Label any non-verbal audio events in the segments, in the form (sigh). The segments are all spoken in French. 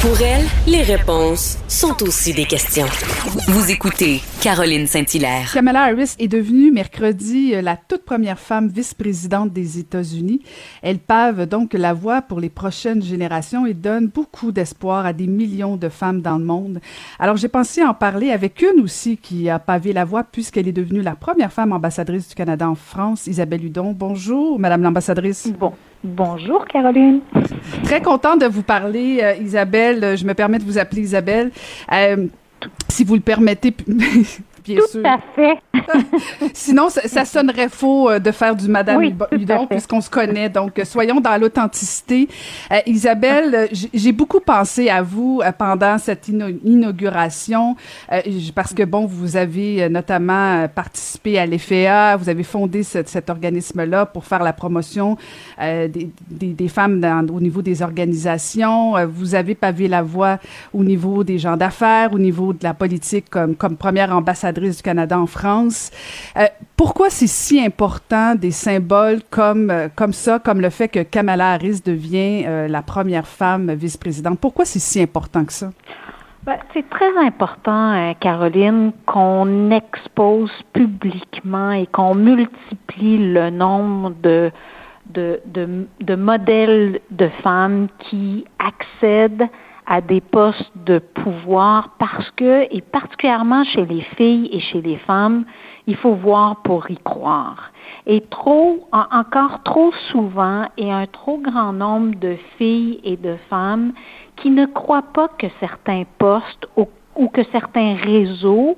Pour elle, les réponses sont aussi des questions. Vous écoutez Caroline Saint-Hilaire. Kamala Harris est devenue mercredi euh, la toute première femme vice-présidente des États-Unis. Elle pave donc la voie pour les prochaines générations et donne beaucoup d'espoir à des millions de femmes dans le monde. Alors j'ai pensé en parler avec une aussi qui a pavé la voie puisqu'elle est devenue la première femme ambassadrice du Canada en France, Isabelle Hudon. Bonjour, Madame l'ambassadrice. Bon. Bonjour Caroline. Très contente de vous parler, euh, Isabelle. Je me permets de vous appeler Isabelle. Euh, si vous le permettez, (laughs) Tout à fait. (laughs) Sinon, ça, sonnerait faux euh, de faire du Madame Hudon puisqu'on se connaît. Donc, euh, soyons dans l'authenticité. Euh, Isabelle, j'ai beaucoup pensé à vous pendant cette inauguration parce que, bon, vous avez notamment participé à l'EFEA, vous avez fondé cet organisme-là pour faire la promotion des, des, femmes dans, au niveau des organisations. vous avez pavé la voie au niveau des gens d'affaires, au niveau de la politique comme, comme première ambassadrice du Canada en France. Euh, pourquoi c'est si important des symboles comme, euh, comme ça, comme le fait que Kamala Harris devient euh, la première femme vice-présidente? Pourquoi c'est si important que ça? Ben, c'est très important, Caroline, qu'on expose publiquement et qu'on multiplie le nombre de, de, de modèles de femmes qui accèdent à des postes de pouvoir parce que, et particulièrement chez les filles et chez les femmes, il faut voir pour y croire. Et trop, encore trop souvent, et un trop grand nombre de filles et de femmes qui ne croient pas que certains postes ou, que certains réseaux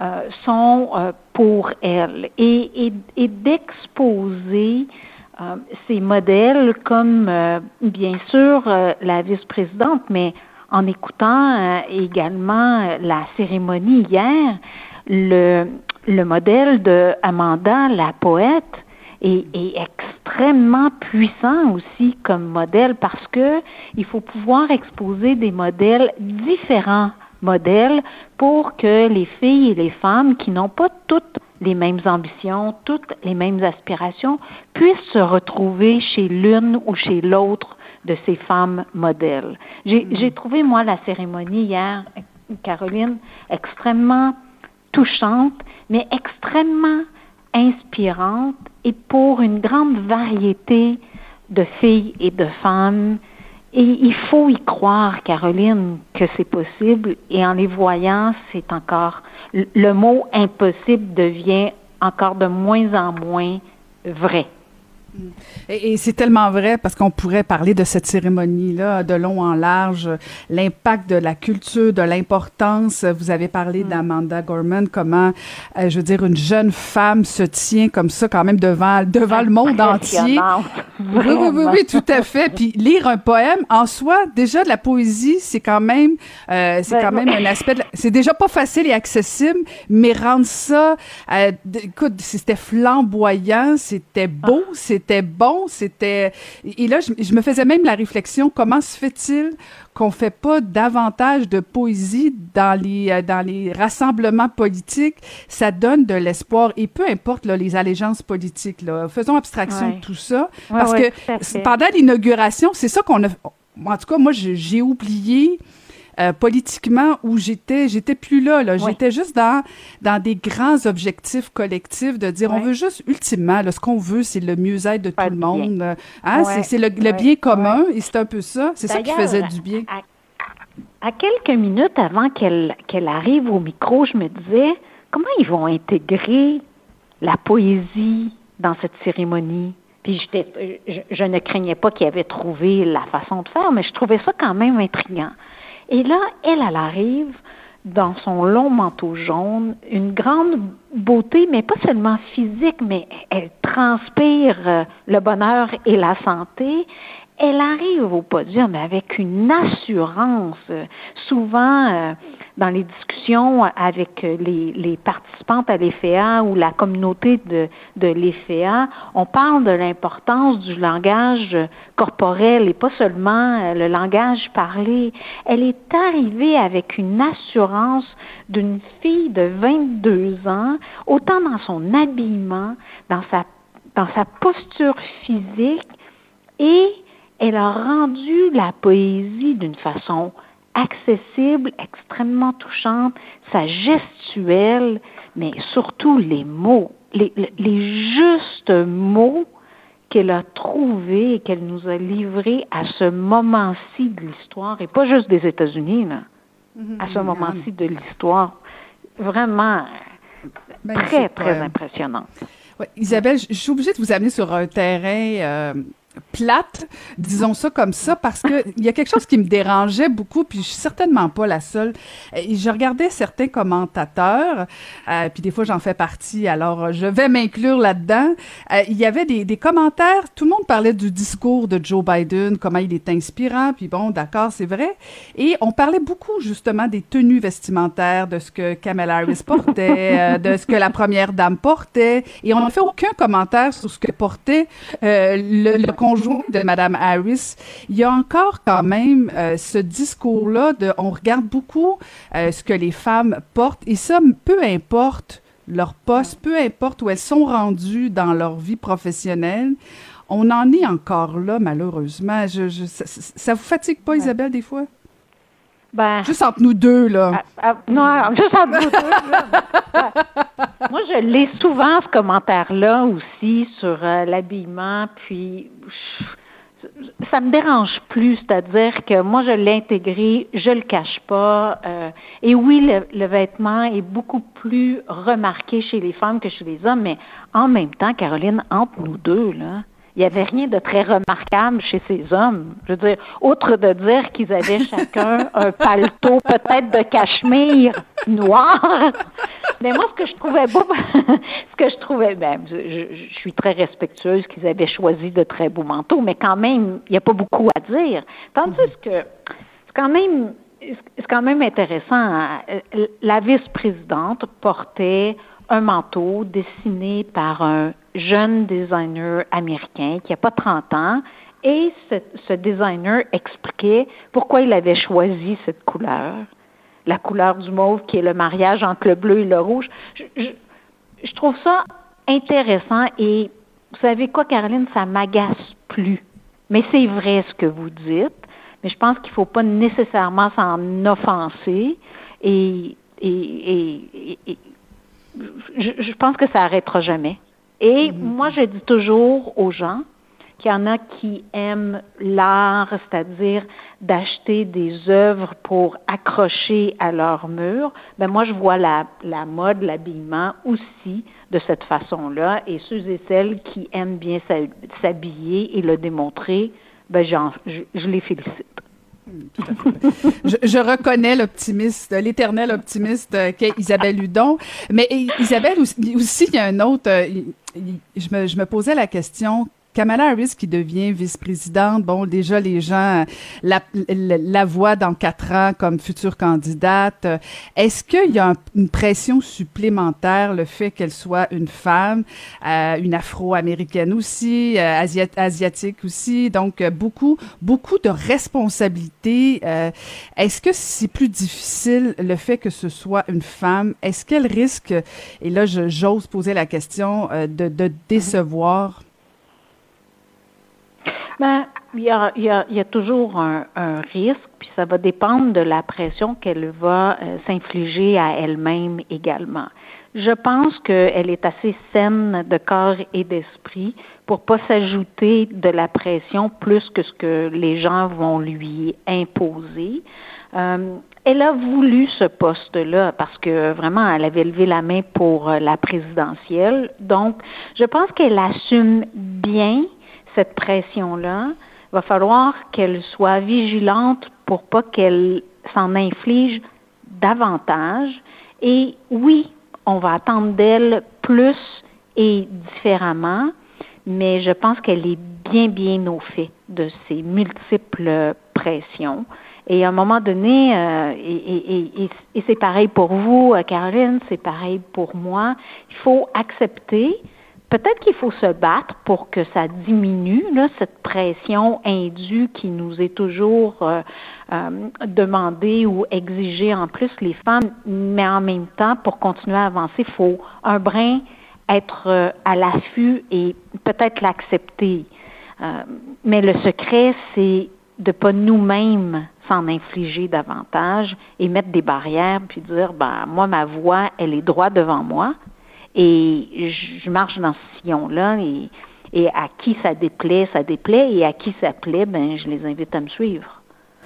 euh, sont euh, pour elles. Et, et, d'exposer euh, ces modèles comme, bien sûr, la vice-présidente, mais en écoutant euh, également la cérémonie hier, le, le modèle de Amanda, la poète, est, est, extrêmement puissant aussi comme modèle parce que il faut pouvoir exposer des modèles différents modèles pour que les filles et les femmes qui n'ont pas toutes les mêmes ambitions, toutes les mêmes aspirations, puissent se retrouver chez l'une ou chez l'autre de ces femmes modèles. Mm-hmm. J'ai trouvé, moi, la cérémonie hier, Caroline, extrêmement touchante, mais extrêmement inspirante et pour une grande variété de filles et de femmes. Il faut y croire, Caroline, que c'est possible. Et en les voyant, c'est encore, le mot impossible devient encore de moins en moins vrai. Et, c'est tellement vrai parce qu'on pourrait parler de cette cérémonie-là de long en large, l'impact de la culture, de l'importance. Vous avez parlé mm. d'Amanda Gorman, comment, euh, je veux dire, une jeune femme se tient comme ça quand même devant devant le monde entier. Oui, oui, oui, oui, tout à fait. Puis lire un poème en soi, déjà de la poésie, c'est quand même, euh, c'est quand même un aspect. C'est déjà pas facile et accessible, mais rendre ça, euh, écoute, c'était flamboyant, c'était beau, ah. c'était c'était bon, c'était... Et là, je, me faisais même la réflexion, comment se fait-il qu'on fait pas davantage de poésie dans les, euh, dans les rassemblements politiques? Ça donne de l'espoir, et peu importe les allégeances politiques, là, faisons abstraction de tout ça, parce que pendant l'inauguration, c'est ça qu'on a... En tout cas, moi, j'ai oublié euh, politiquement où j'étais j'étais plus là là. J'étais juste dans dans des grands objectifs collectifs de dire on veut juste ultimement là, ce qu'on veut c'est le mieux-être de tout le monde hein? C'est le, bien commun et c'est un peu ça. C'est ça qui faisait du bien. à, quelques minutes avant qu'elle qu'elle arrive au micro je me disais comment ils vont intégrer la poésie dans cette cérémonie? Puis je, je, ne craignais pas qu'ils avaient trouvé la façon de faire, mais je trouvais ça quand même intriguant. Et là, elle, elle arrive dans son long manteau jaune, une grande beauté, mais pas seulement physique, mais elle transpire euh, le bonheur et la santé. Elle arrive au podium avec une assurance, euh, souvent euh, dans les discussions avec les, les participantes à l'EFEA ou la communauté de, de l'EFEA, on parle de l'importance du langage corporel et pas seulement euh, le langage parlé. Elle est arrivée avec une assurance d'une fille de 22 ans, autant dans son habillement, dans sa, dans sa posture physique, et elle a rendu la poésie d'une façon accessible, extrêmement touchante, sa gestuelle, mais surtout les mots, les, les justes mots qu'elle a trouvés et qu'elle nous a livrés à ce moment-ci de l'histoire, et pas juste des États-Unis, là, à ce moment-ci de l'histoire. Vraiment ben, très, très impressionnant. Isabelle, je suis obligée de vous amener sur un terrain euh, plate, disons ça comme ça, parce que il y a quelque chose qui me dérangeait beaucoup, puis je suis certainement pas la seule. Je regardais certains commentateurs, euh, puis des fois j'en fais partie, alors je vais m'inclure là-dedans. Euh, il y avait des, commentaires, tout le monde parlait du discours de Joe Biden, comment il est inspirant, puis bon, d'accord, c'est vrai. Et on parlait beaucoup justement des tenues vestimentaires, de ce que Kamala Harris portait, euh, de ce que la première dame portait, et on n'a fait aucun commentaire sur ce que portait le, le conjoint de Mme Harris, il y a encore quand même euh, ce discours-là de on regarde beaucoup euh, ce que les femmes portent et ça, peu importe leur poste, peu importe où elles sont rendues dans leur vie professionnelle, on en est encore là, malheureusement. Je, ça, ça, vous fatigue pas, Isabelle, des fois? Ben, juste entre nous deux, là. Ah, ah, non, juste entre nous deux. (laughs) Moi, je lis souvent ce commentaire-là aussi sur euh, l'habillement, puis ça me dérange plus, c'est-à-dire que moi, je l'ai intégré, je le cache pas. Euh, et oui, le, le, vêtement est beaucoup plus remarqué chez les femmes que chez les hommes, mais en même temps, Caroline, entre nous deux, là, il n'y avait rien de très remarquable chez ces hommes. Je veux dire, outre de dire qu'ils avaient chacun (laughs) un paletot peut-être de cachemire noir. Mais moi, ce que je trouvais beau, (laughs) ce que je trouvais, ben, je, suis très respectueuse qu'ils avaient choisi de très beaux manteaux, mais quand même, il n'y a pas beaucoup à dire. Tandis que c'est quand même c'est quand même intéressant. La vice-présidente portait un manteau dessiné par un jeune designer américain qui n'a pas 30 ans. Et ce, designer expliquait pourquoi il avait choisi cette couleur, la couleur du mauve qui est le mariage entre le bleu et le rouge. Je, trouve ça intéressant et vous savez quoi, Caroline, ça m'agace plus. Mais c'est vrai ce que vous dites, mais je pense qu'il ne faut pas nécessairement s'en offenser et, et, et, je, pense que ça arrêtera jamais. Et mm-hmm. moi, je dis toujours aux gens qu'il y en a qui aiment l'art, c'est-à-dire d'acheter des œuvres pour accrocher à leur mur. Ben moi, je vois la, mode, l'habillement aussi de cette façon-là. Et ceux et celles qui aiment bien s'habiller et le démontrer, ben je, je les félicite je, reconnais l'optimiste, l'éternel optimiste euh, qu'est Isabelle Hudon. Mais Isabelle aussi, il y a un autre. Euh, je je me posais la question Kamala Harris qui devient vice-présidente, bon, déjà les gens la, la, voient dans quatre ans comme future candidate. Est-ce qu'il y a une pression supplémentaire, le fait qu'elle soit une femme, euh, une afro-américaine aussi, euh, asiatique aussi, donc euh, beaucoup, beaucoup de responsabilités. Euh, est-ce que c'est plus difficile le fait que ce soit une femme? Est-ce qu'elle risque, et là j'ose poser la question, de, de décevoir? Ben, il y a, y a, y a toujours un, un, risque, puis ça va dépendre de la pression qu'elle va euh, s'infliger à elle-même également. Je pense qu'elle est assez saine de corps et d'esprit pour pas s'ajouter de la pression plus que ce que les gens vont lui imposer. Euh, elle a voulu ce poste-là parce que vraiment, elle avait levé la main pour euh, la présidentielle. Donc, je pense qu'elle assume bien cette pression-là, va falloir qu'elle soit vigilante pour pas qu'elle s'en inflige davantage. Et oui, on va attendre d'elle plus et différemment, mais je pense qu'elle est bien, bien au fait de ces multiples pressions. Et à un moment donné, euh, et, et c'est pareil pour vous, Caroline, c'est pareil pour moi, il faut accepter peut-être qu'il faut se battre pour que ça diminue, là, cette pression indue qui nous est toujours euh, euh, demandée ou exigée en plus les femmes, mais en même temps, pour continuer à avancer, il faut un brin être euh, à l'affût et peut-être l'accepter. mais le secret, c'est de pas nous-mêmes s'en infliger davantage et mettre des barrières, puis dire, ben, moi, ma voix, elle est droite devant moi, et je marche dans ce sillon-là, et, et à qui ça déplaît, ça déplaît, et à qui ça plaît, ben, je les invite à me suivre.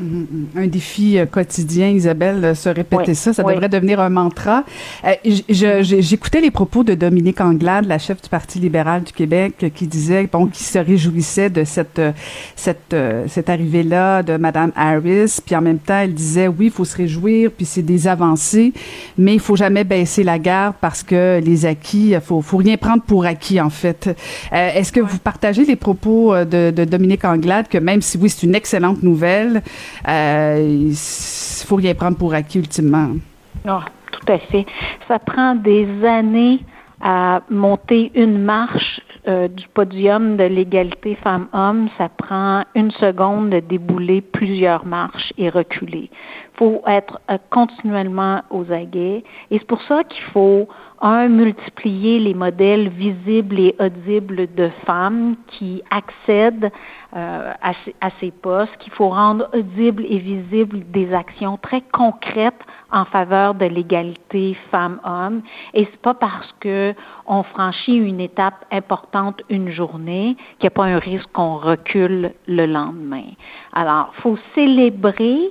Mm-hmm. Un défi euh, quotidien, Isabelle, euh, se répéter ça, ça devrait devenir un mantra. Euh, J'écoutais les propos de Dominique Anglade, la chef du Parti libéral du Québec, qui disait, bon, qui se réjouissait de cette cette cette arrivée-là de Madame Harris, puis en même temps, elle disait, oui, il faut se réjouir, puis c'est des avancées, mais il faut jamais baisser la garde parce que les acquis, faut faut rien prendre pour acquis en fait. Est-ce que vous partagez les propos de, de Dominique Anglade que même si oui, c'est une excellente nouvelle, euh, il faut rien prendre pour acquis ultimement. Oh, tout à fait. Ça prend des années à monter une marche euh, du podium de l'égalité femmes-hommes, ça prend une seconde de débouler plusieurs marches et reculer. Faut être euh, continuellement aux aguets et c'est pour ça qu'il faut un, multiplier les modèles visibles et audibles de femmes qui accèdent euh, à, à, ces postes, qu'il faut rendre audibles et visibles des actions très concrètes en faveur de l'égalité femmes-hommes. Et c'est pas parce que on franchit une étape importante une journée qu'il n'y a pas un risque qu'on recule le lendemain. Alors, faut célébrer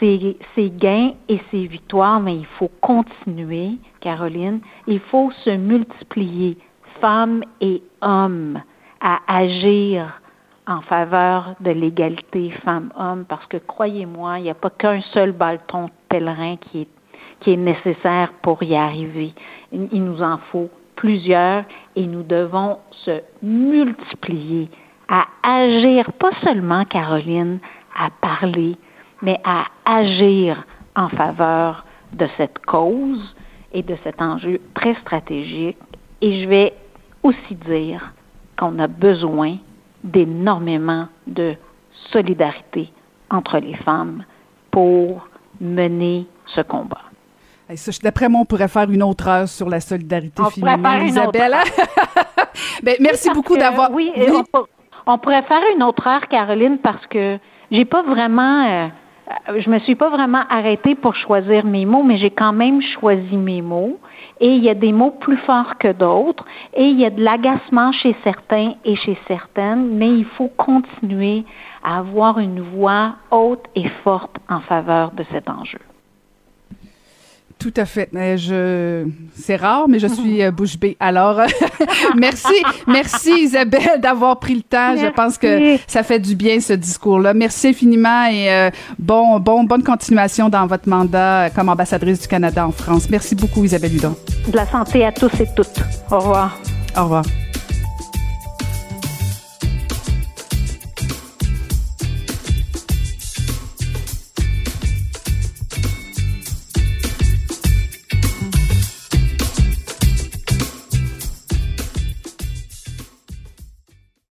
ses, gains et ses victoires, mais il faut continuer, Caroline. Il faut se multiplier, femmes et hommes, à agir en faveur de l'égalité femmes-hommes, parce que croyez-moi, il n'y a pas qu'un seul bâton pèlerin qui qui est nécessaire pour y arriver. Il nous en faut plusieurs et nous devons se multiplier à agir, pas seulement, Caroline, à parler, mais à agir en faveur de cette cause et de cet enjeu très stratégique. Et je vais aussi dire qu'on a besoin d'énormément de solidarité entre les femmes pour mener ce combat. D'après moi, on pourrait faire une autre heure sur la solidarité féminine, Isabelle. (laughs) ben, merci beaucoup d'avoir. Oui, On, pourrait faire une autre heure, Caroline, parce que j'ai pas vraiment. Euh, je me suis pas vraiment arrêtée pour choisir mes mots, mais j'ai quand même choisi mes mots. Et il y a des mots plus forts que d'autres, et il y a de l'agacement chez certains et chez certaines, mais il faut continuer à avoir une voix haute et forte en faveur de cet enjeu. Tout à fait. Je, c'est rare, mais je suis euh, bouche bée. Alors, (laughs) merci, merci Isabelle d'avoir pris le temps. Je pense que ça fait du bien ce discours-là. Merci infiniment et euh, bon, bon, bonne continuation dans votre mandat comme ambassadrice du Canada en France. Merci beaucoup Isabelle Hudon. De la santé à tous et toutes. Au revoir. Au revoir.